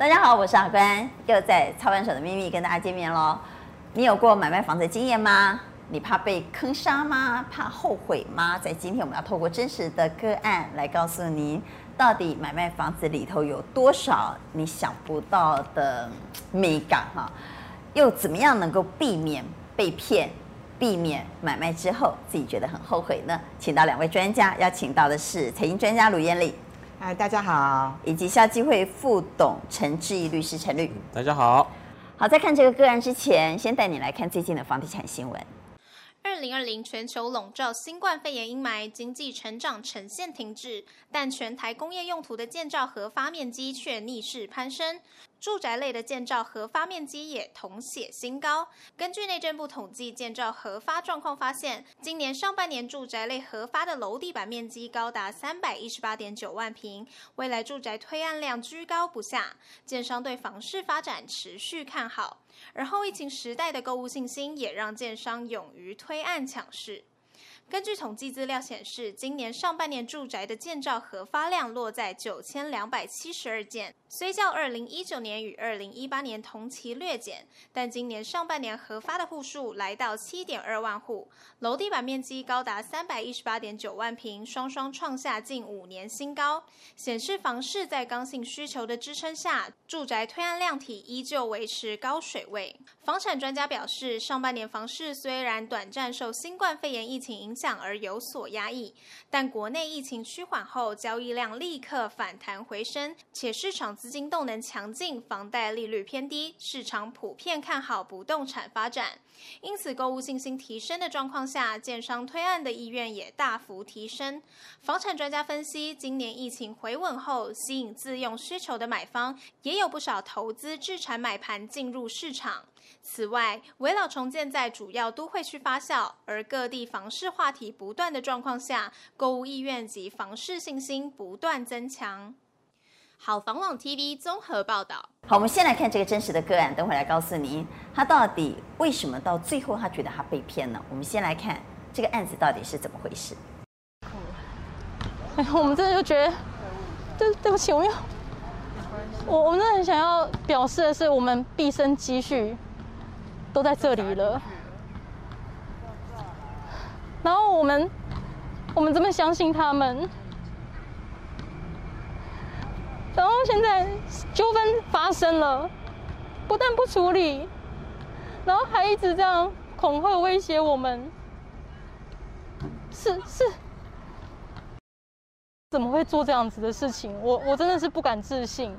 大家好，我是阿关，又在操盘手的秘密跟大家见面喽。你有过买卖房子的经验吗？你怕被坑杀吗？怕后悔吗？在今天我们要透过真实的个案来告诉您，到底买卖房子里头有多少你想不到的美感哈？又怎么样能够避免被骗？避免买卖之后自己觉得很后悔呢？请到两位专家，邀请到的是财经专家卢艳丽，嗨，大家好，以及校基会副董陈志毅律师陈律，大家好。好，在看这个个案之前，先带你来看最近的房地产新闻。二零二零全球笼罩新冠肺炎阴霾，经济成长呈现停滞，但全台工业用途的建造核发面积却逆势攀升。住宅类的建造核发面积也同写新高。根据内政部统计建造核发状况发现，今年上半年住宅类核发的楼地板面积高达三百一十八点九万坪，未来住宅推案量居高不下，建商对房市发展持续看好。而后疫情时代的购物信心也让建商勇于推案抢市。根据统计资料显示，今年上半年住宅的建造核发量落在九千两百七十二件，虽较二零一九年与二零一八年同期略减，但今年上半年核发的户数来到七点二万户，楼地板面积高达三百一十八点九万平，双双创下近五年新高，显示房市在刚性需求的支撑下，住宅推案量体依旧维持高水位。房产专家表示，上半年房市虽然短暂受新冠肺炎疫情影响，而有所压抑，但国内疫情趋缓后，交易量立刻反弹回升，且市场资金动能强劲，房贷利率偏低，市场普遍看好不动产发展，因此购物信心提升的状况下，建商推案的意愿也大幅提升。房产专家分析，今年疫情回稳后，吸引自用需求的买方也有不少投资置产买盘进入市场。此外，围老重建在主要都会区发酵，而各地房市话题不断的状况下，购物意愿及房市信心不断增强。好房网 TV 综合报道。好，我们先来看这个真实的个案，等会来告诉您，他到底为什么到最后他觉得他被骗了。我们先来看这个案子到底是怎么回事。哎，我们真的就觉得，对对不起，我们要，我我们真的很想要表示的是，我们毕生积蓄。都在这里了，然后我们，我们这么相信他们，然后现在纠纷发生了，不但不处理，然后还一直这样恐吓威胁我们，是是，怎么会做这样子的事情？我我真的是不敢置信。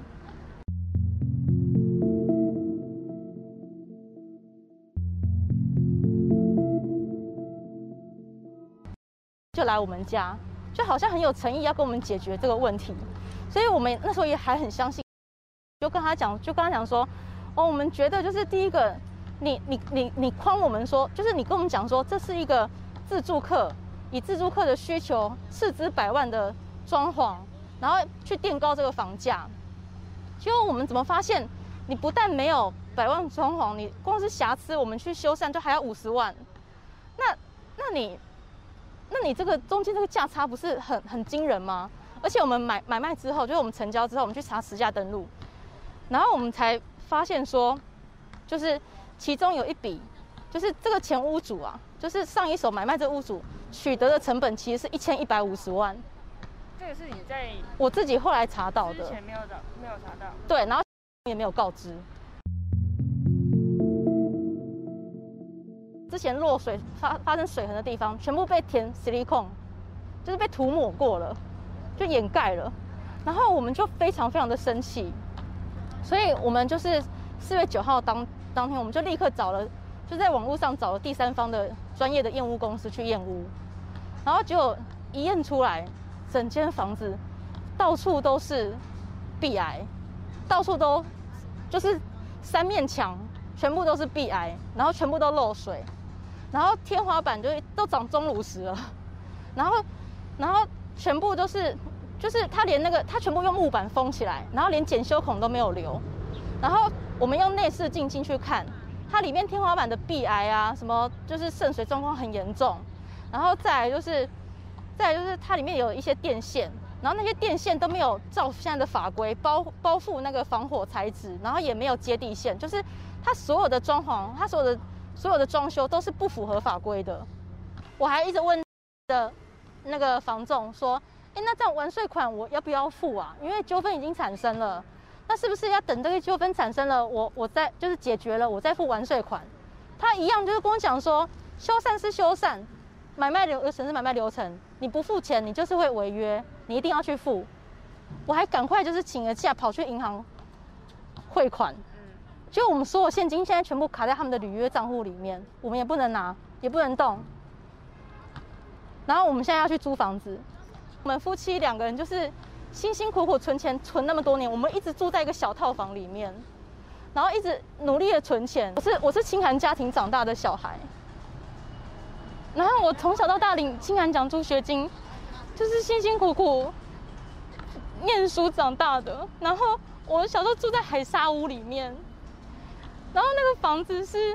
就来我们家，就好像很有诚意要跟我们解决这个问题，所以我们那时候也还很相信，就跟他讲，就跟他讲说，哦，我们觉得就是第一个，你你你你诓我们说，就是你跟我们讲说这是一个自助客，以自助客的需求斥资百万的装潢，然后去垫高这个房价，结果我们怎么发现，你不但没有百万装潢，你光是瑕疵我们去修缮就还要五十万，那那你。那你这个中间这个价差不是很很惊人吗？而且我们买买卖之后，就是我们成交之后，我们去查实价登录，然后我们才发现说，就是其中有一笔，就是这个前屋主啊，就是上一手买卖这屋主取得的成本其实是一千一百五十万。这个是你在我自己后来查到的，之前没有找没有查到。对，然后也没有告知。之前落水发发生水痕的地方，全部被填矽利康，就是被涂抹过了，就掩盖了。然后我们就非常非常的生气，所以我们就是四月九号当当天，我们就立刻找了，就在网络上找了第三方的专业的验屋公司去验屋，然后结果一验出来，整间房子到处都是壁癌，到处都就是三面墙全部都是壁癌，然后全部都漏水。然后天花板就都长钟乳石了，然后，然后全部都是，就是他连那个他全部用木板封起来，然后连检修孔都没有留，然后我们用内视镜进去看，它里面天花板的壁癌啊，什么就是渗水状况很严重，然后再来就是，再来就是它里面有一些电线，然后那些电线都没有照现在的法规包包覆那个防火材质，然后也没有接地线，就是它所有的装潢，它所有的所有的装修都是不符合法规的。我还一直问的那个房仲说，哎，那这样完税款我要不要付啊？因为纠纷已经产生了，那是不是要等这个纠纷产生了，我我再就是解决了，我再付完税款？他一样就是跟我讲说，修缮是修缮，买卖流程是买卖流程，你不付钱，你就是会违约。你一定要去付，我还赶快就是请了假跑去银行汇款，就我们所有现金现在全部卡在他们的履约账户里面，我们也不能拿，也不能动。然后我们现在要去租房子，我们夫妻两个人就是辛辛苦苦存钱存那么多年，我们一直住在一个小套房里面，然后一直努力的存钱。我是我是清寒家庭长大的小孩，然后我从小到大领清寒奖助学金。就是辛辛苦苦念书长大的，然后我小时候住在海沙屋里面，然后那个房子是，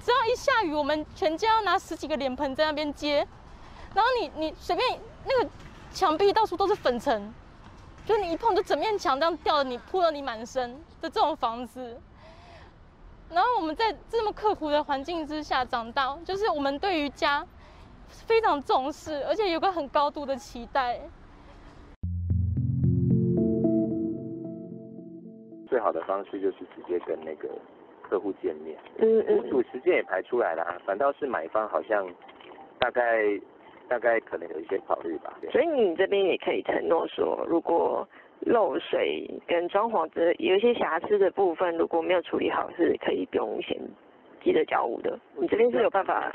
只要一下雨，我们全家要拿十几个脸盆在那边接，然后你你随便那个墙壁到处都是粉尘，就你一碰就整面墙这样掉的，你扑了你满身的这种房子，然后我们在这么刻苦的环境之下长大，就是我们对于家。非常重视，而且有个很高度的期待。最好的方式就是直接跟那个客户见面。嗯嗯。屋主时间也排出来了，反倒是买方好像大概大概可能有一些考虑吧。所以你这边也可以承诺说，如果漏水跟装潢的有一些瑕疵的部分，如果没有处理好，是可以不用先急着交屋的。你这边是有办法。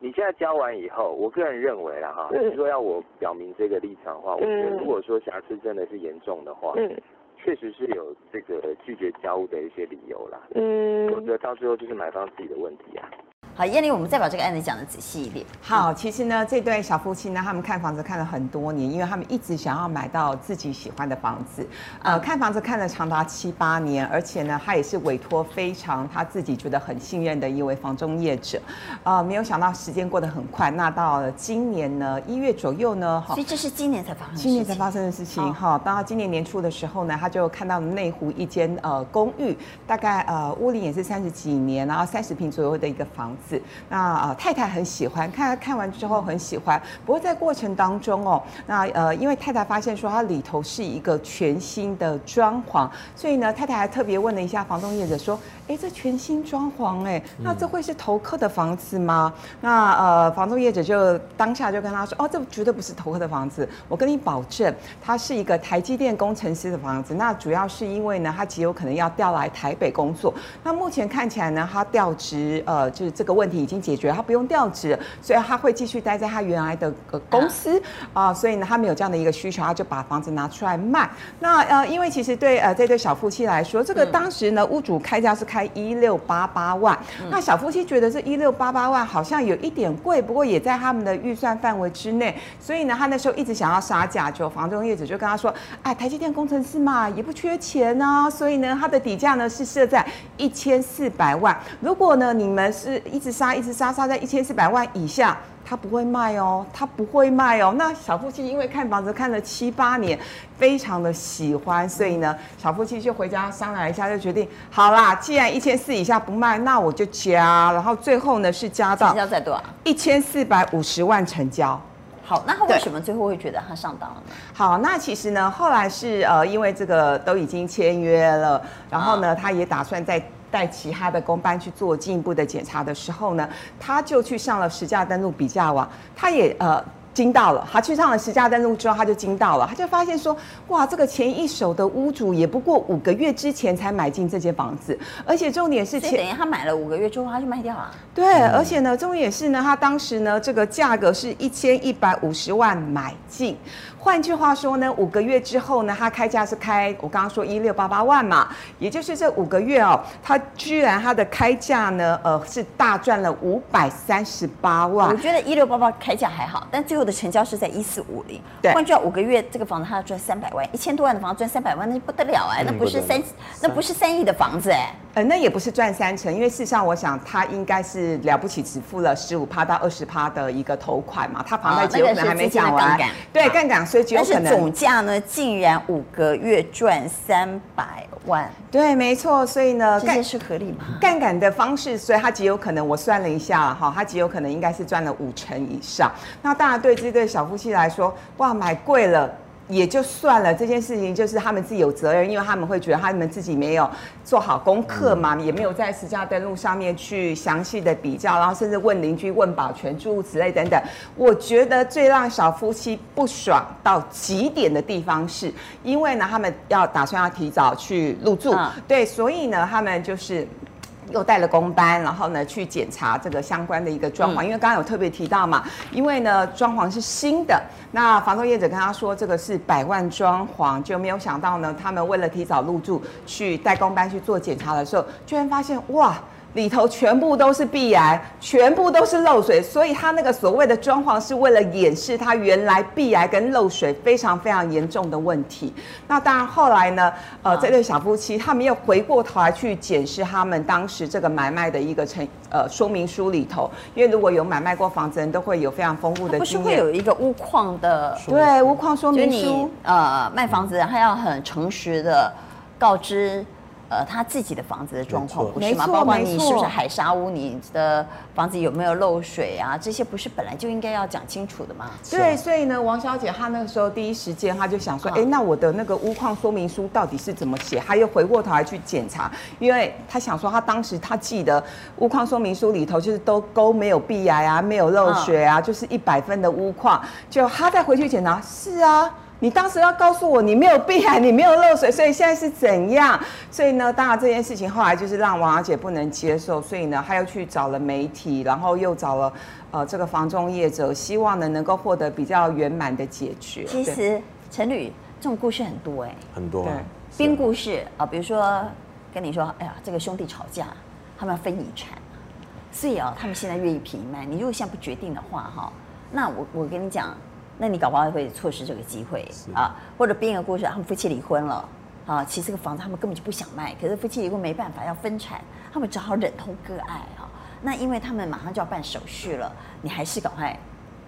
你现在交完以后，我个人认为啦哈，如果要我表明这个立场的话，我觉得如果说瑕疵真的是严重的话，嗯，确实是有这个拒绝交屋的一些理由啦，嗯，我觉得到最后就是买方自己的问题啊。好，燕玲，我们再把这个案子讲的仔细一点。好，其实呢，这对小夫妻呢，他们看房子看了很多年，因为他们一直想要买到自己喜欢的房子。呃，看房子看了长达七八年，而且呢，他也是委托非常他自己觉得很信任的一位房中业者。呃，没有想到时间过得很快，那到了今年呢，一月左右呢，所以这是今年才发生，今年才发生的事情。哈，到今年年初的时候呢，他就看到内湖一间呃公寓，大概呃屋龄也是三十几年，然后三十平左右的一个房子。那呃，太太很喜欢，看看完之后很喜欢。不过在过程当中哦，那呃，因为太太发现说它里头是一个全新的装潢，所以呢，太太还特别问了一下房东业者说：“哎，这全新装潢，哎，那这会是投客的房子吗？”嗯、那呃，房东业者就当下就跟他说：“哦，这绝对不是投客的房子，我跟你保证，它是一个台积电工程师的房子。那主要是因为呢，他极有可能要调来台北工作。那目前看起来呢，他调职呃，就是这个问题已经。”解决，他不用调职，所以他会继续待在他原来的公司啊，所以呢，他没有这样的一个需求，他就把房子拿出来卖。那呃，因为其实对呃这对小夫妻来说，这个当时呢，屋主开价是开一六八八万，那小夫妻觉得这一六八八万好像有一点贵，不过也在他们的预算范围之内，所以呢，他那时候一直想要杀价，就房中业主就跟他说，哎，台积电工程师嘛，也不缺钱啊，所以呢，他的底价呢是设在一千四百万。如果呢，你们是一直杀一。直杀杀在一千四百万以下，他不会卖哦，他不会卖哦。那小夫妻因为看房子看了七八年，非常的喜欢，所以呢，小夫妻就回家商量一下，就决定好啦，既然一千四以下不卖，那我就加。然后最后呢是加到成交在多少？一千四百五十万成交。好，那他为什么最后会觉得他上当了呢？好，那其实呢，后来是呃，因为这个都已经签约了，然后呢，他也打算在。在其他的工班去做进一步的检查的时候呢，他就去上了实价登录比价网，他也呃。惊到了，他去上了实价登录之后，他就惊到了，他就发现说，哇，这个前一手的屋主也不过五个月之前才买进这间房子，而且重点是前，等于他买了五个月之后他就卖掉了。对，而且呢，重点是呢，他当时呢，这个价格是一千一百五十万买进，换句话说呢，五个月之后呢，他开价是开我刚刚说一六八八万嘛，也就是这五个月哦，他居然他的开价呢，呃，是大赚了五百三十八万。我觉得一六八八开价还好，但最后。的成交是在一四五零，对，换句话五个月这个房子他要赚三百万，一千多万的房子赚三百万，那就不得了哎，那不是三，那不是三亿的房子哎。呃，那也不是赚三成，因为事实上，我想他应该是了不起，只付了十五趴到二十趴的一个头款嘛，他房贷结有可能还没讲完，哦、对，杠杆，所以只有可能。但是总价呢，竟然五个月赚三百万，对，没错，所以呢，这些是合理吗？杠杆的方式，所以他极有可能，我算了一下哈，他极有可能应该是赚了五成以上。那当然，对这对小夫妻来说，哇，买贵了。也就算了，这件事情就是他们自己有责任，因为他们会觉得他们自己没有做好功课嘛，也没有在实价登录上面去详细的比较，然后甚至问邻居、问保全诸如此类等等。我觉得最让小夫妻不爽到极点的地方是，因为呢，他们要打算要提早去入住，对，所以呢，他们就是。又带了工班，然后呢去检查这个相关的一个装潢，因为刚刚有特别提到嘛，因为呢装潢是新的，那房东业者跟他说这个是百万装潢，就没有想到呢，他们为了提早入住，去带工班去做检查的时候，居然发现哇。里头全部都是壁癌，全部都是漏水，所以他那个所谓的装潢是为了掩饰他原来壁癌跟漏水非常非常严重的问题。那当然后来呢，呃，这对小夫妻他们又回过头来去检视他们当时这个买卖的一个成呃说明书里头，因为如果有买卖过房子人都会有非常丰富的经验。不是会有一个屋况的对屋况说明书，呃，卖房子还要很诚实的告知。呃，他自己的房子的状况不是吗？包括你是不是海沙屋，你的房子有没有漏水啊？这些不是本来就应该要讲清楚的吗？对，所以呢，王小姐她那个时候第一时间，她就想说，哎、欸，那我的那个屋况说明书到底是怎么写？她又回过头来去检查，因为她想说，她当时她记得屋况说明书里头就是都勾没有壁癌啊，没有漏水啊，就是一百分的屋况。就她再回去检查，是啊。你当时要告诉我，你没有壁癌，你没有漏水，所以现在是怎样？所以呢，当然这件事情后来就是让王小姐不能接受，所以呢，她又去找了媒体，然后又找了呃这个房中业者，希望呢能够获得比较圆满的解决。其实陈旅这种故事很多哎、欸，很多。对，编故事啊、呃，比如说跟你说，哎呀，这个兄弟吵架，他们要分遗产，所以啊、哦，他们现在愿意平卖。你如果现在不决定的话，哈，那我我跟你讲。那你搞不好会错失这个机会啊，或者编一个故事，他们夫妻离婚了啊，其实这个房子他们根本就不想卖，可是夫妻离婚没办法要分产，他们只好忍痛割爱啊。那因为他们马上就要办手续了，你还是赶快，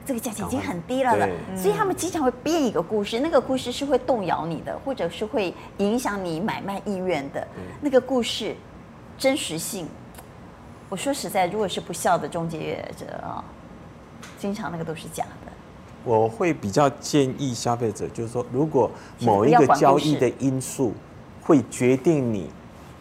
这个价钱已经很低了了，所以他们经常会编一个故事，那个故事是会动摇你的，或者是会影响你买卖意愿的，那个故事真实性，我说实在，如果是不孝的中介者啊，经常那个都是假的。我会比较建议消费者，就是说，如果某一个交易的因素会决定你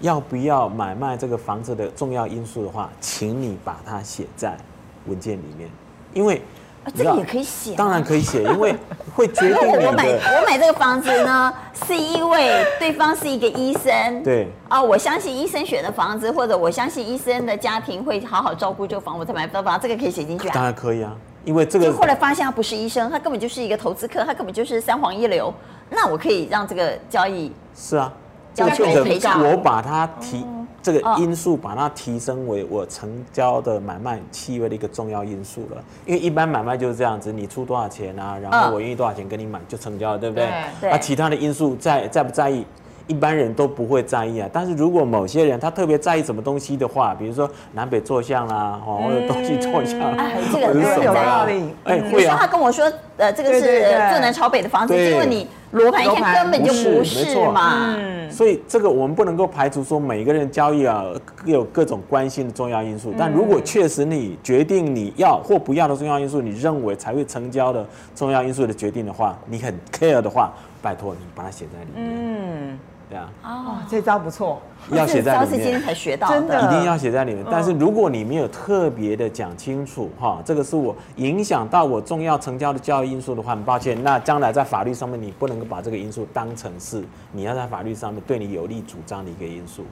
要不要买卖这个房子的重要因素的话，请你把它写在文件里面，因为啊，这个也可以写，当然可以写，因为会决定你的。我买我买这个房子呢，是因为对方是一个医生，对。啊，我相信医生选的房子，或者我相信医生的家庭会好好照顾这个房，我才买这房，这个可以写进去啊，当然可以啊。因为这个，后来发现他不是医生，他根本就是一个投资客，他根本就是三黄一流。那我可以让这个交易是啊，交易赔偿。我把它提这个因素，把它提升为我成交的买卖契约的一个重要因素了。因为一般买卖就是这样子，你出多少钱啊，然后我愿意多少钱跟你买就成交了，对不对？对。那其他的因素在在不在意？一般人都不会在意啊，但是如果某些人他特别在意什么东西的话，比如说南北坐向啦，哦，或者东西坐向，哎，这个很有道理。哎，比如说他跟我说，呃，这个是坐南朝北的房子，因为你罗盘一看根本就不是嘛。嗯，所以这个我们不能够排除说每个人交易啊各有各种关心的重要因素，但如果确实你决定你要或不要的重要因素，你认为才会成交的重要因素的决定的话，你很 care 的话，拜托你把它写在里面。嗯。对啊，哦，这招不错，要写在里面。是今天才学到的，真的一定要写在里面。但是如果你没有特别的讲清楚，哈，这个是我影响到我重要成交的交易因素的话，很抱歉，那将来在法律上面你不能够把这个因素当成是你要在法律上面对你有利主张的一个因素，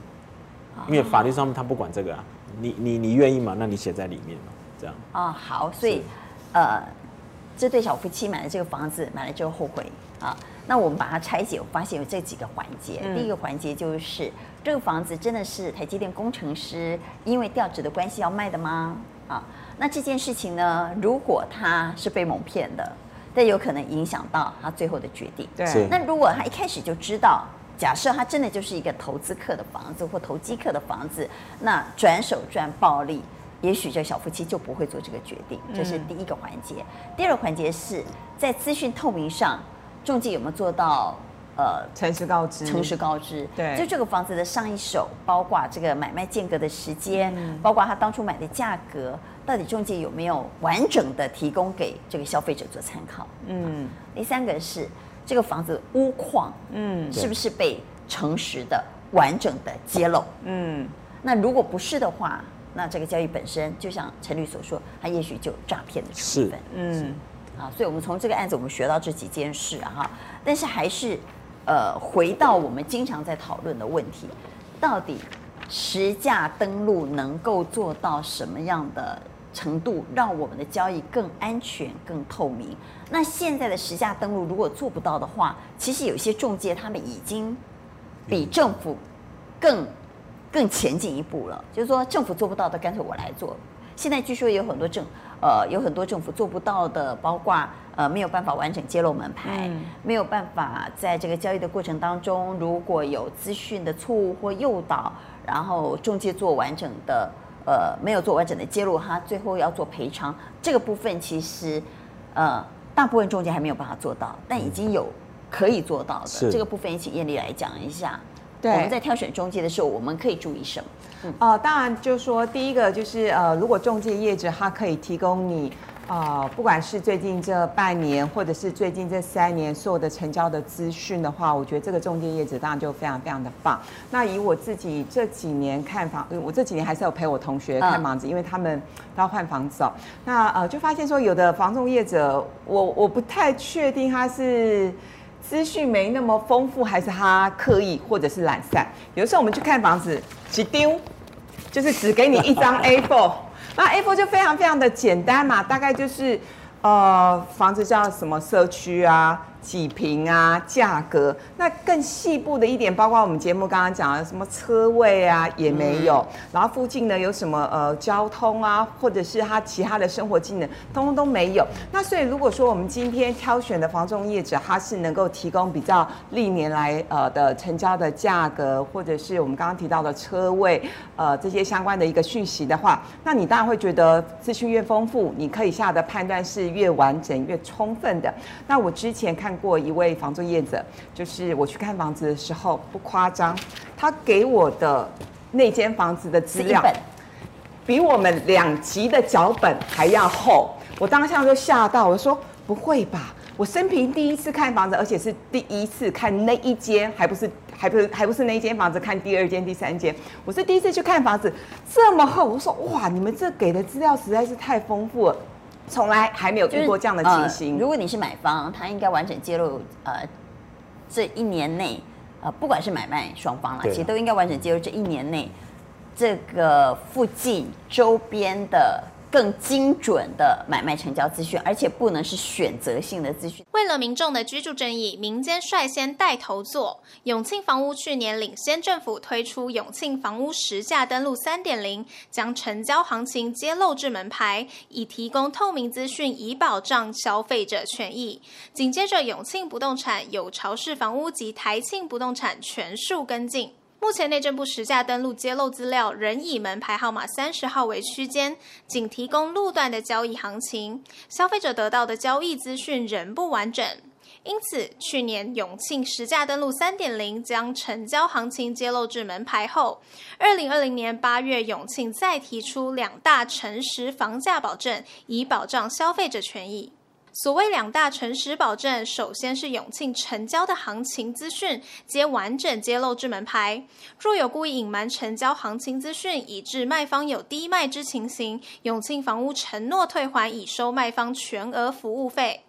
因为法律上面他不管这个啊，你你你愿意吗？那你写在里面嘛，这样。啊，好，所以呃，这对小夫妻买了这个房子，买了之后后悔啊。那我们把它拆解，我发现有这几个环节。嗯、第一个环节就是这个房子真的是台积电工程师因为调职的关系要卖的吗？啊，那这件事情呢，如果他是被蒙骗的，但有可能影响到他最后的决定。对。那如果他一开始就知道假设他真的就是一个投资客的房子或投机客的房子，那转手赚暴利，也许这小夫妻就不会做这个决定。这是第一个环节。嗯、第二个环节是在资讯透明上，仲介有没有做到呃诚实告知？诚实告知。对，就这个房子的上一手，包括这个买卖间隔的时间，嗯、包括他当初买的价格，到底中介有没有完整的提供给这个消费者做参考？嗯。第三个是。这个房子屋况，嗯，是不是被诚实的、完整的揭露？嗯，那如果不是的话，那这个交易本身就像陈律所说，它也许就有诈骗的成分。嗯，啊，所以我们从这个案子我们学到这几件事啊，哈，但是还是呃，回到我们经常在讨论的问题，到底实价登录能够做到什么样的？程度让我们的交易更安全、更透明。那现在的实价登录如果做不到的话，其实有些中介他们已经比政府更更前进一步了。就是说，政府做不到的，干脆我来做。现在据说有很多政呃有很多政府做不到的，包括呃没有办法完整揭露门牌，嗯、没有办法在这个交易的过程当中，如果有资讯的错误或诱导，然后中介做完整的。呃，没有做完整的揭露，他最后要做赔偿，这个部分其实，呃，大部分中介还没有办法做到，但已经有可以做到的。是这个部分，也请艳丽来讲一下。对，我们在挑选中介的时候，我们可以注意什么？嗯，呃，当然就是说，第一个就是呃，如果中介业者他可以提供你。啊、呃，不管是最近这半年，或者是最近这三年所有的成交的资讯的话，我觉得这个中介业者当然就非常非常的棒。那以我自己这几年看房，我这几年还是有陪我同学看房子，嗯、因为他们都要换房子哦。那呃，就发现说有的房仲业者，我我不太确定他是资讯没那么丰富，还是他刻意或者是懒散。有的时候我们去看房子，只丢，就是只给你一张 A4。那 A4 就非常非常的简单嘛，大概就是，呃，房子叫什么社区啊。几平啊，价格那更细部的一点，包括我们节目刚刚讲的什么车位啊也没有，嗯、然后附近呢有什么呃交通啊，或者是他其他的生活技能，通通都没有。那所以如果说我们今天挑选的房仲业者，他是能够提供比较历年来呃的成交的价格，或者是我们刚刚提到的车位呃这些相关的一个讯息的话，那你当然会觉得资讯越丰富，你可以下的判断是越完整越充分的。那我之前看。过一位房仲业者，就是我去看房子的时候，不夸张，他给我的那间房子的资料，比我们两集的脚本还要厚。我当下就吓到，我说不会吧？我生平第一次看房子，而且是第一次看那一间，还不是还不是还不是那一间房子，看第二间、第三间。我是第一次去看房子，这么厚。我说哇，你们这给的资料实在是太丰富了。从来还没有遇过这样的情形。呃，如果你是买方，他应该完整揭露，呃，这一年内，呃，不管是买卖双方啦，其实都应该完整揭露这一年内，这个附近周边的。更精准的买卖成交资讯，而且不能是选择性的资讯。为了民众的居住正义，民间率先带头做。永庆房屋去年领先政府推出永庆房屋实价登录三点零，将成交行情揭露至门牌，以提供透明资讯，以保障消费者权益。紧接着，永庆不动产、有巢氏房屋及台庆不动产全数跟进。目前内政部实价登录揭露资料仍以门牌号码三十号为区间，仅提供路段的交易行情，消费者得到的交易资讯仍不完整。因此，去年永庆实价登录三点零将成交行情揭露至门牌后，二零二零年八月永庆再提出两大诚实房价保证，以保障消费者权益。所谓两大诚实保证，首先是永庆成交的行情资讯皆完整揭露至门牌。若有故意隐瞒成交行情资讯，以致卖方有低卖之情形，永庆房屋承诺退还已收卖方全额服务费。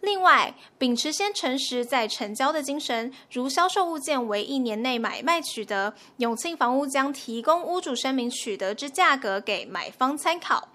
另外，秉持先诚实再成交的精神，如销售物件为一年内买卖取得，永庆房屋将提供屋主声明取得之价格给买方参考。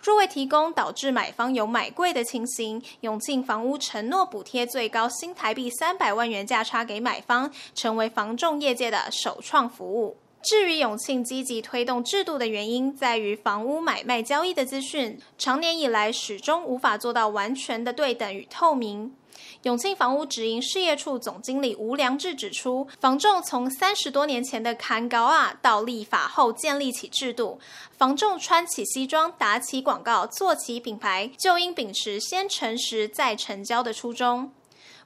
若未提供，导致买方有买贵的情形，永庆房屋承诺补贴最高新台币三百万元价差给买方，成为房仲业界的首创服务。至于永庆积极推动制度的原因，在于房屋买卖交易的资讯，长年以来始终无法做到完全的对等与透明。永庆房屋直营事业处总经理吴良志指出，房仲从三十多年前的砍高啊，到立法后建立起制度，房仲穿起西装、打起广告、做起品牌，就应秉持先诚实再成交的初衷。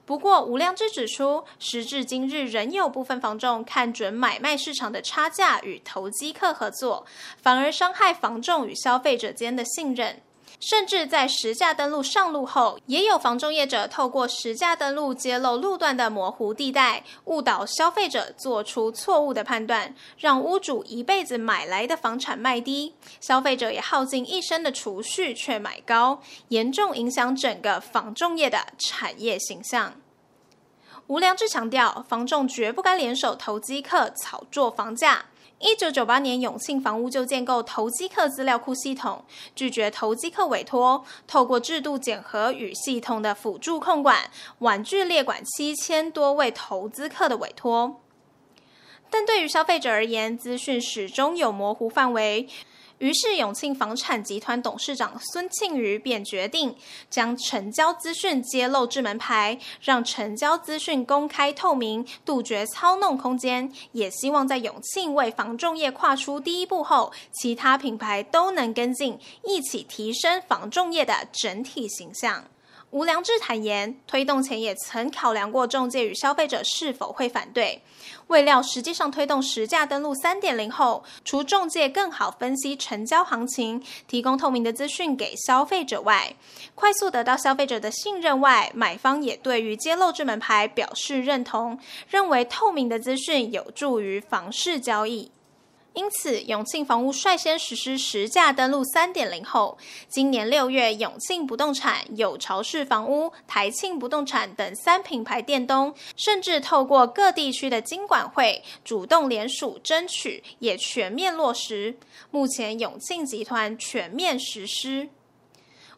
不过，吴良志指出，时至今日，仍有部分房仲看准买卖市场的差价与投机客合作，反而伤害房仲与消费者间的信任。甚至在实价登录上路后，也有房仲业者透过实价登录揭露路段的模糊地带，误导消费者做出错误的判断，让屋主一辈子买来的房产卖低，消费者也耗尽一生的储蓄却买高，严重影响整个房仲业的产业形象。吴良志强调，房仲绝不该联手投机客炒作房价。一九九八年，永庆房屋就建构投机客资料库系统，拒绝投机客委托，透过制度检核与系统的辅助控管，婉拒列管七千多位投资客的委托。但对于消费者而言，资讯始终有模糊范围。于是，永庆房产集团董事长孙庆瑜便决定将成交资讯揭露至门牌，让成交资讯公开透明，杜绝操弄空间。也希望在永庆为房仲业跨出第一步后，其他品牌都能跟进，一起提升房仲业的整体形象。吴良志坦言，推动前也曾考量过中介与消费者是否会反对。未料实际上推动实价登录三点零后，除中介更好分析成交行情，提供透明的资讯给消费者外，快速得到消费者的信任外，买方也对于揭露这门牌表示认同，认为透明的资讯有助于房市交易。因此，永庆房屋率先实施实价登录三点零后，今年六月，永庆不动产、有巢氏房屋、台庆不动产等三品牌店东，甚至透过各地区的经管会主动联署争取，也全面落实。目前，永庆集团全面实施。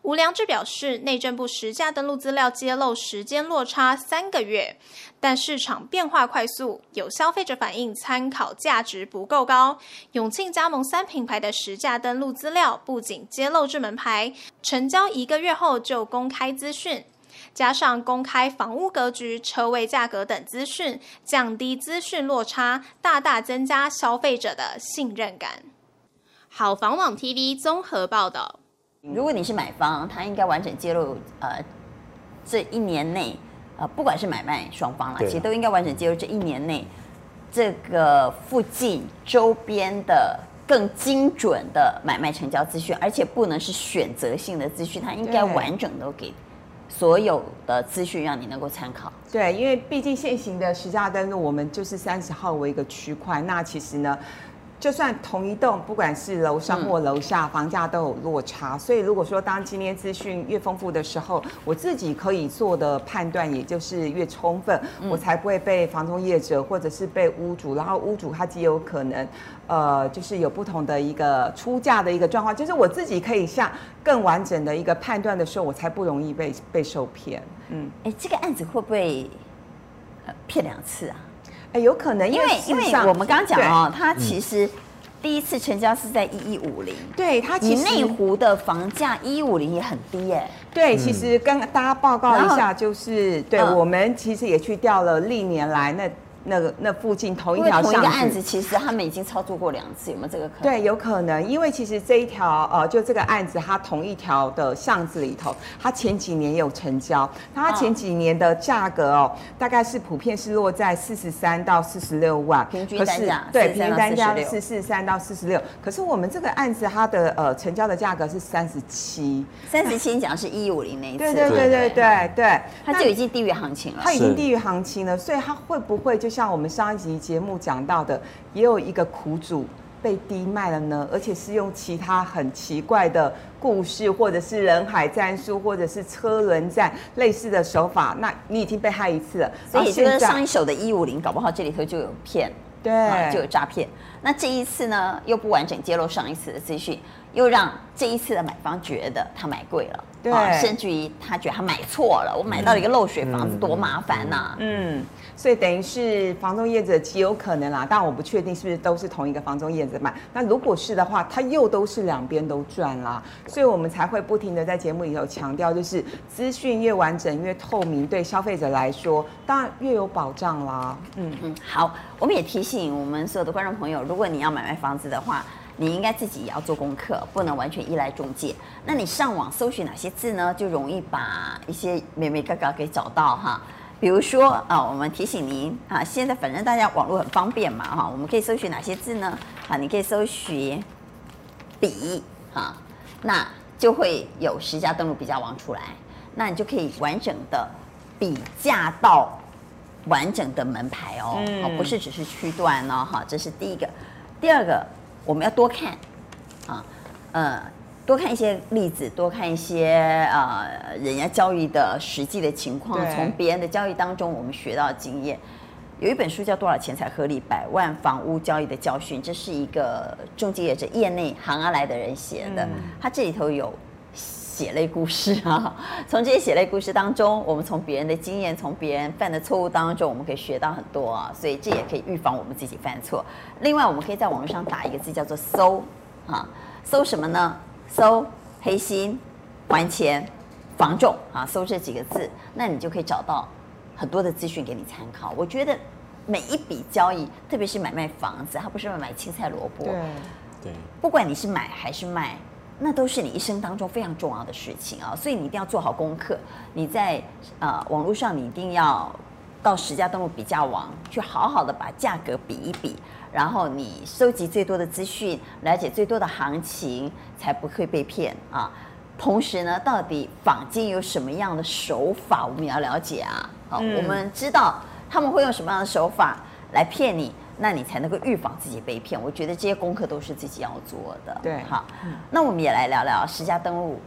吴良志表示，内政部实价登录资料揭露时间落差三个月，但市场变化快速，有消费者反映参考价值不够高。永庆加盟三品牌的实价登录资料不仅揭露至门牌，成交一个月后就公开资讯，加上公开房屋格局、车位价格等资讯，降低资讯落差，大大增加消费者的信任感。好房网 TV 综合报道。如果你是买方，他应该完整揭露，呃，这一年内，呃，不管是买卖双方啦，其实都应该完整揭露这一年内，这个附近周边的更精准的买卖成交资讯，而且不能是选择性的资讯，它应该完整都给所有的资讯，让你能够参考。对，因为毕竟现行的实价登录，我们就是三十号为一个区块，那其实呢。就算同一栋，不管是楼上或楼下，嗯、房价都有落差。所以如果说当今天资讯越丰富的时候，我自己可以做的判断也就是越充分，嗯、我才不会被房东业者或者是被屋主，然后屋主他极有可能，呃，就是有不同的一个出价的一个状况。就是我自己可以下更完整的一个判断的时候，我才不容易被被受骗。嗯，哎，这个案子会不会骗两次啊？哎，有可能，因为因为我们刚刚讲哦，它其实第一次成交是在一一五零，对，它其实内湖的房价一一五零也很低哎，对，其实跟大家报告一下，就是对我们其实也去调了历年来那。那个那附近同一条同一个案子，其实他们已经操作过两次，有没有这个可能？对，有可能，因为其实这一条呃，就这个案子，它同一条的巷子里头，它前几年有成交，它前几年的价格哦，大概是普遍是落在四十三到四十六万，平均单价，对，平均单价是四十三到四十六。可是我们这个案子，它的呃成交的价格是三十七，三十七，你讲是一五零那一次，对对对对对。对，它就已经低于行情了，它已经低于行情了，所以它会不会就？像我们上一集节目讲到的，也有一个苦主被低卖了呢，而且是用其他很奇怪的故事，或者是人海战术，或者是车轮战类似的手法，那你已经被害一次了。所以这个上一手的一五零，搞不好这里头就有骗，对，就有诈骗。那这一次呢，又不完整揭露上一次的资讯，又让这一次的买方觉得他买贵了，对，甚至于他觉得他买错了，我买到了一个漏水房子，多麻烦呐、啊，嗯。所以等于是房仲业者极有可能啦，但我不确定是不是都是同一个房仲业者买。那如果是的话，他又都是两边都赚啦。所以我们才会不停的在节目里头强调，就是资讯越完整越透明，对消费者来说当然越有保障啦。嗯嗯，好，我们也提醒我们所有的观众朋友，如果你要买卖房子的话，你应该自己也要做功课，不能完全依赖中介。那你上网搜寻哪些字呢？就容易把一些眉眉嘎嘎给找到哈。比如说啊，我们提醒您啊，现在反正大家网络很方便嘛哈，我们可以搜寻哪些字呢？啊，你可以搜寻比啊，那就会有十家登录比价网出来，那你就可以完整的比价到完整的门牌哦，嗯，不是只是区段哦哈，这是第一个。第二个，我们要多看啊，呃。多看一些例子，多看一些呃人家交易的实际的情况，从别人的交易当中我们学到经验。有一本书叫《多少钱才合理？百万房屋交易的教训》，这是一个中介业者业内行而来的人写的。他这里头有血泪故事啊，从这些血泪故事当中，我们从别人的经验，从别人犯的错误当中，我们可以学到很多啊。所以这也可以预防我们自己犯错。另外，我们可以在网络上打一个字叫做“搜”啊，搜什么呢？搜黑心还钱防重啊，搜这几个字，那你就可以找到很多的资讯给你参考。我觉得每一笔交易，特别是买卖房子，它不是买青菜萝卜。对对，不管你是买还是卖，那都是你一生当中非常重要的事情啊。所以你一定要做好功课。你在呃网络上，你一定要到十家登录比价网去好好的把价格比一比。然后你收集最多的资讯，了解最多的行情，才不会被骗啊。同时呢，到底坊间有什么样的手法，我们也要了解啊。好，嗯，我们知道他们会用什么样的手法来骗你，那你才能够预防自己被骗。我觉得这些功课都是自己要做的。对，好，那我们也来聊聊十家登录。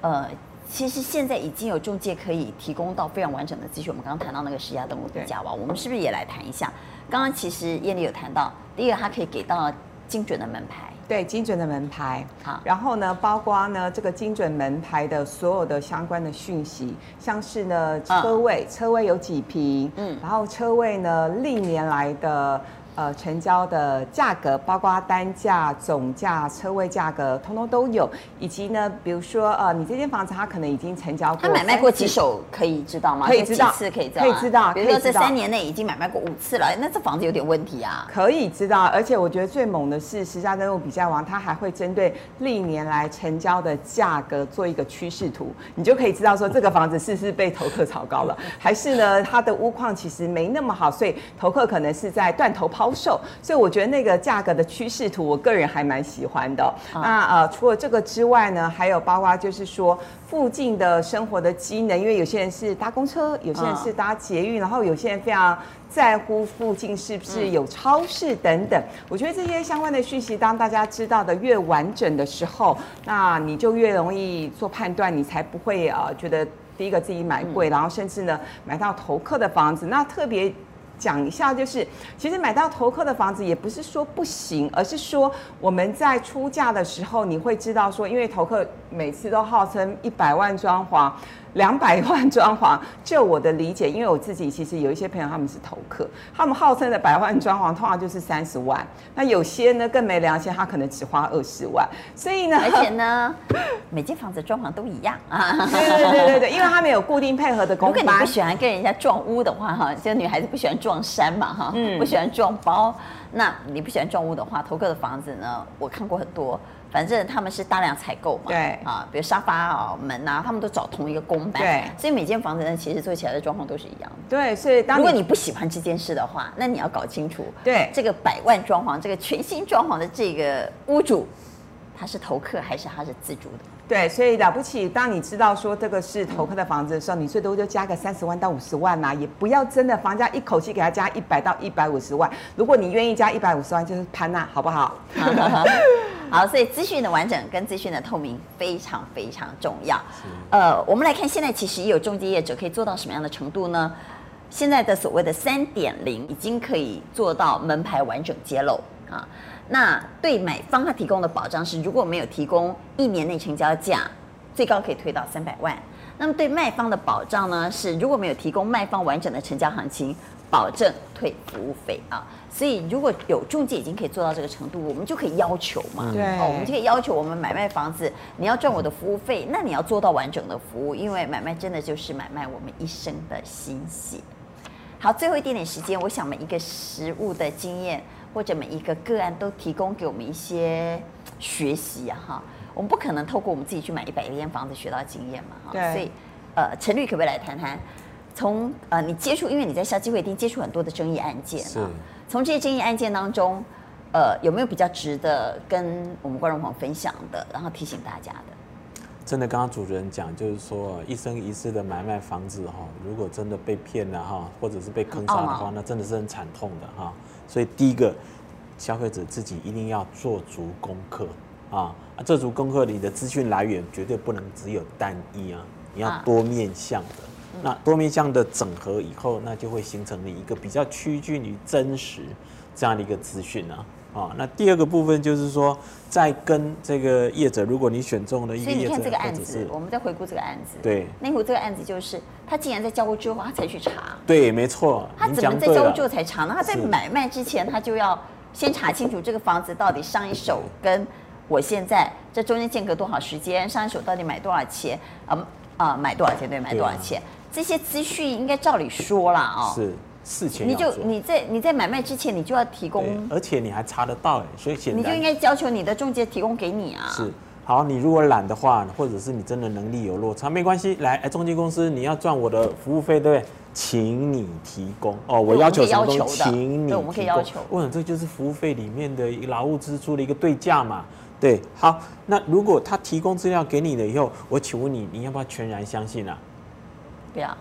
呃，其实现在已经有中介可以提供到非常完整的资讯。我们刚刚谈到那个十家登录比价王，我们是不是也来谈一下？刚刚其实燕丽有谈到，第一个它可以给到精准的门牌，对，精准的门牌。好，然后呢，包括呢这个精准门牌的所有的相关的讯息，像是呢车位，嗯、车位有几平，嗯，然后车位呢历年来的。呃，成交的价格包括单价、总价、车位价格，通通都有。以及呢，比如说，呃，你这间房子它可能已经成交过，它买卖过几手可以知道吗？可以知道，几次可以知道，可以知道。比如说这三年内已经买卖过五次了，那这房子有点问题啊。可以知道，而且我觉得最猛的是实价登录比价王，它还会针对历年来成交的价格做一个趋势图，你就可以知道说这个房子是不是被投客炒高了，还是呢它的屋况其实没那么好，所以投客可能是在断头抛售，所以我觉得那个价格的趋势图，我个人还蛮喜欢的。那呃，除了这个之外呢，还有包括就是说附近的生活的机能，因为有些人是搭公车，有些人是搭捷运，然后有些人非常在乎附近是不是有超市等等。我觉得这些相关的讯息，当大家知道的越完整的时候，那你就越容易做判断，你才不会呃觉得第一个自己买贵，然后甚至呢买到投客的房子。那特别。讲一下，就是其实买到投客的房子也不是说不行，而是说我们在出价的时候，你会知道说，因为投客每次都号称一百万装潢。两百 万装潢，就我的理解，因为我自己其实有一些朋友他们是投客，他们号称的百万装潢通常就是三十万，那有些呢更没良心，他可能只花二十万，所以呢，而且呢，每间房子装潢都一样啊，对对对对对，因为他们有固定配合的工。如果你不喜欢跟人家撞屋的话，哈，这个女孩子不喜欢撞衫嘛，哈，嗯，不喜欢撞包，那你不喜欢装屋的话，投客的房子呢，我看过很多。反正他们是大量采购嘛，对啊，比如沙发啊、门啊，他们都找同一个工班，对，所以每间房子呢，其实做起来的状况都是一样的。对，所以当如果你不喜欢这件事的话，那你要搞清楚，对这个百万装潢、这个全新装潢的这个屋主，他是投客还是他是自住的？对，所以了不起，当你知道说这个是投客的房子的时候，嗯、你最多就加个三十万到五十万呐、啊，也不要真的房价一口气给他加一百到一百五十万。如果你愿意加一百五十万，就是潘娜，好不好？好，所以资讯的完整跟资讯的透明非常非常重要。呃，我们来看现在其实也有中介业者可以做到什么样的程度呢？现在的所谓的三点零已经可以做到门牌完整揭露啊。那对买方他提供的保障是，如果没有提供一年内成交价，最高可以退到三百万。那么对卖方的保障呢，是如果没有提供卖方完整的成交行情，保证退服务费啊。所以如果有中介已经可以做到这个程度，我们就可以要求嘛，对，哦，我们就可以要求我们买卖房子，你要赚我的服务费，那你要做到完整的服务，因为买卖真的就是买卖我们一生的心血。好，最后一点点时间，我想每一个实物的经验或者每一个个案都提供给我们一些学习啊，哈，我们不可能透过我们自己去买一百间房子学到经验嘛，哈，对，所以，呃，陈律可不可以来谈谈，从呃你接触，因为你在消基会一定接触很多的争议案件啊。从这些争议案件当中，呃，有没有比较值得跟我们观众朋友分享的，然后提醒大家的？真的，刚刚主持人讲，就是说一生一世的买卖房子哈，如果真的被骗了哈，或者是被坑杀的话，那真的是很惨痛的哈。所以第一个，消费者自己一定要做足功课啊，啊做足功课，你的资讯来源绝对不能只有单一啊，你要多面向的。那多面向的整合以后，那就会形成你一个比较趋近于真实这样的一个资讯啊。啊，那第二个部分就是说，在跟这个业者，如果你选中了一个业者，所以你看这个案子，我们再回顾这个案子。对，内湖这个案子就是他竟然在交屋之后他才去查。对，没错。他怎么在交屋之后才查呢？他在买卖之前他就要先查清楚这个房子到底上一手跟我现在这中间间隔多少时间，上一手到底买多少钱？啊啊，买多少钱？对，买多少钱？这些资讯应该照理说了哦，是你就你在你在买卖之前你就要提供，而且你还查得到哎，所以显然你就应该要求你的中介提供给你啊。是，好，你如果懒的话，或者是你真的能力有落差，没关系，来，哎，中介公司你要赚我的服务费，对不对？请你提供哦，我要求什么东西，请你，我们可以要求。我想这就是服务费里面的一个劳务支出的一个对价嘛。对，好，那如果他提供资料给你了以后，我请问你，你要不要全然相信啊？不要，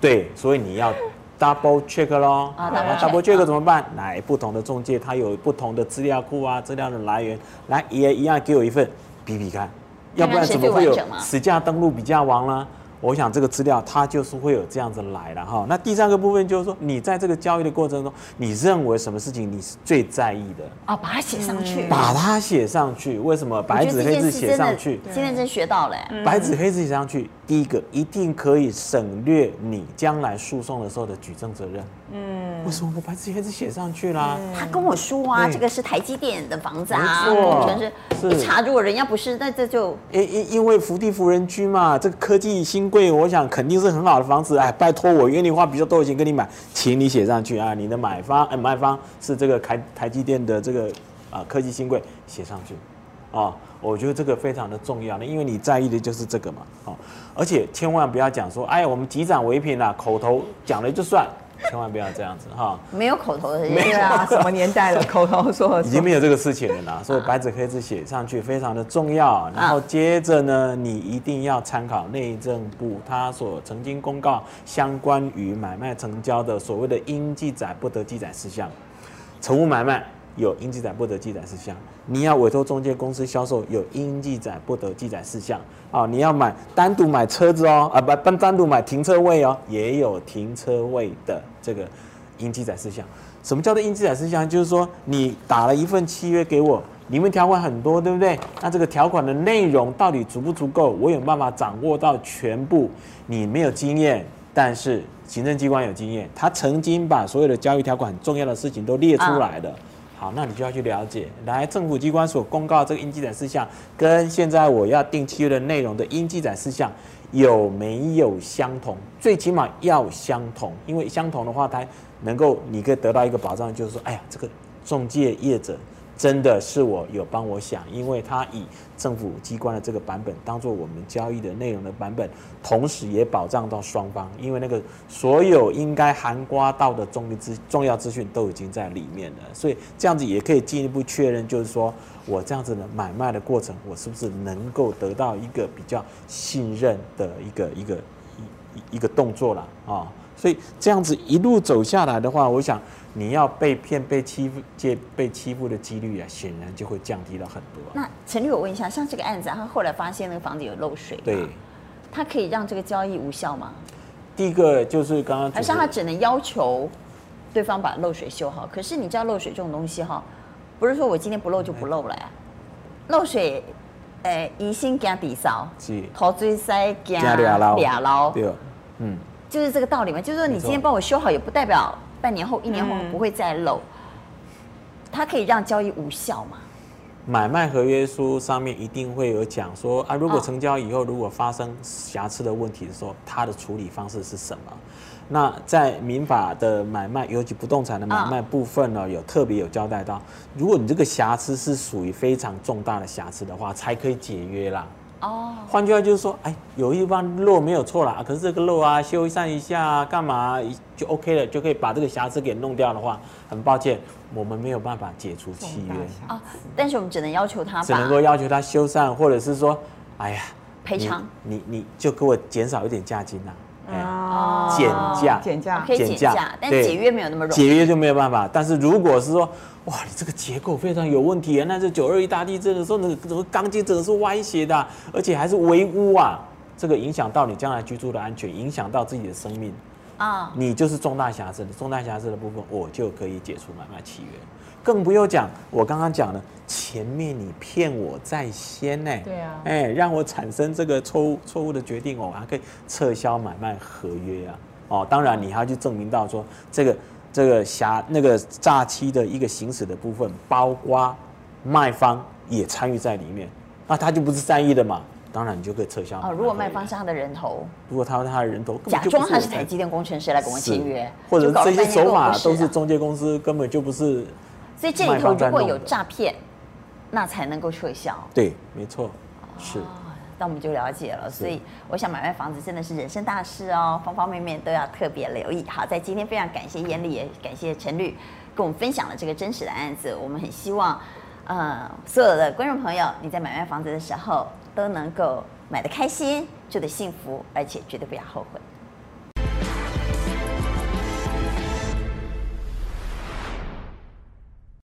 对，所以你要 double check 咯。啊，double check 怎么办？来，不同的中介，它有不同的资料库啊，资料的来源，来也一样给我一份比比看，要不然怎么会有实价登录比价王呢？我想这个资料它就是会有这样子来了哈。那第三个部分就是说，你在这个交易的过程中，你认为什么事情你是最在意的？啊，把它写上去。把它写上去，为什么？白纸黑字写上去。今天真学到了。白纸黑字写上去，第一个一定可以省略你将来诉讼的时候的举证责任。嗯，为什么我白纸黑字写上去啦？他跟我说啊，这个是台积电的房子啊，工程师一查，如果人家不是，那这就因因因为福地福人居嘛，这个科技新贵，我想肯定是很好的房子。哎，拜托我愿意花比较多的钱跟你买，请你写上去啊，你的买方哎卖方是这个台台积电的这个啊科技新贵，写上去啊，我觉得这个非常的重要，因为你在意的就是这个嘛，啊，而且千万不要讲说，哎，我们即涨唯品啊，口头讲了就算。千万不要这样子哈，没有口头的，没有啊，什么年代了，口头说 已经没有这个事情了啦。所以白纸黑字写上去非常的重要。然后接着呢，你一定要参考内政部他所曾经公告相关于买卖成交的所谓的应记载不得记载事项，成物买卖。有应记载不得记载事项，你要委托中介公司销售，有应记载不得记载事项啊。你要买单独买车子哦，啊不单单独买停车位哦，也有停车位的这个应记载事项。什么叫做应记载事项？就是说你打了一份契约给我，里面条款很多，对不对？那这个条款的内容到底足不足够？我有办法掌握到全部？你没有经验，但是行政机关有经验，他曾经把所有的交易条款很重要的事情都列出来了。好，那你就要去了解，来政府机关所公告这个应记载事项，跟现在我要定契约的内容的应记载事项有没有相同？最起码要相同，因为相同的话，它能够你可以得到一个保障，就是说，哎呀，这个中介业者。真的是我有帮我想，因为他以政府机关的这个版本当做我们交易的内容的版本，同时也保障到双方，因为那个所有应该含刮到的重资重要资讯都已经在里面了，所以这样子也可以进一步确认，就是说我这样子的买卖的过程，我是不是能够得到一个比较信任的一个一个一一个动作了啊？所以这样子一路走下来的话，我想。你要被骗、被欺负、借被欺负的几率啊，显然就会降低到很多。那陈律，我问一下，像这个案子，他后来发现那个房子有漏水，对，他可以让这个交易无效吗？第一个就是刚刚，好像他只能要求对方把漏水修好。可是你知道漏水这种东西哈，不是说我今天不漏就不漏了呀，漏水，诶，疑心加底烧，是，头锥塞加俩捞，对，嗯，就是这个道理嘛。就是说，你今天帮我修好，也不代表半年后、一年后不会再漏，它可以让交易无效嘛。买卖合约书上面一定会有讲说啊，如果成交以后如果发生瑕疵的问题的时候，它的处理方式是什么？那在民法的买卖，尤其不动产的买卖部分呢，有特别有交代到，如果你这个瑕疵是属于非常重大的瑕疵的话，才可以解约啦。哦，换句话就是说，哎，有一方漏没有错啦，可是这个漏啊，修缮一下，干嘛就 OK 了，就可以把这个瑕疵给弄掉的话，很抱歉，我们没有办法解除契约啊。但是我们只能要求他，只能够要求他修缮，或者是说，哎呀，赔偿，你你就给我减少一点价金呐。哦，减价，减价，可以减价，但解约没有那么容易。解约就没有办法。但是如果是说，哇，你这个结构非常有问题啊，那是九二一大地震的时候，那个钢筋真的是歪斜的，而且还是围屋啊，这个影响到你将来居住的安全，影响到自己的生命啊，你就是重大瑕疵的，重大瑕疵的部分，我就可以解除买卖契约。更不用讲，我刚刚讲的前面你骗我在先呢，对啊，哎，让我产生这个错误错误的决定，我还可以撤销买卖合约啊，哦，当然你还要去证明到说这个这个瑕那个诈欺的一个行使的部分，包括卖方也参与在里面，那他就不是善意的嘛，当然你就可以撤销。哦，如果卖方是他的人头，如果他是他的人头，假装他是台积电工程师来跟我签约，或者这些手法都是中介公司，根本就不是。所以这里头如果有诈骗，那才能够撤销。对，没错，是。那我们就了解了。所以我想买卖房子真的是人生大事哦，方方面面都要特别留意。好，在今天非常感谢燕丽，也感谢陈律跟我们分享了这个真实的案子。我们很希望，呃，所有的观众朋友，你在买卖房子的时候都能够买得开心，住得幸福，而且绝对不要后悔。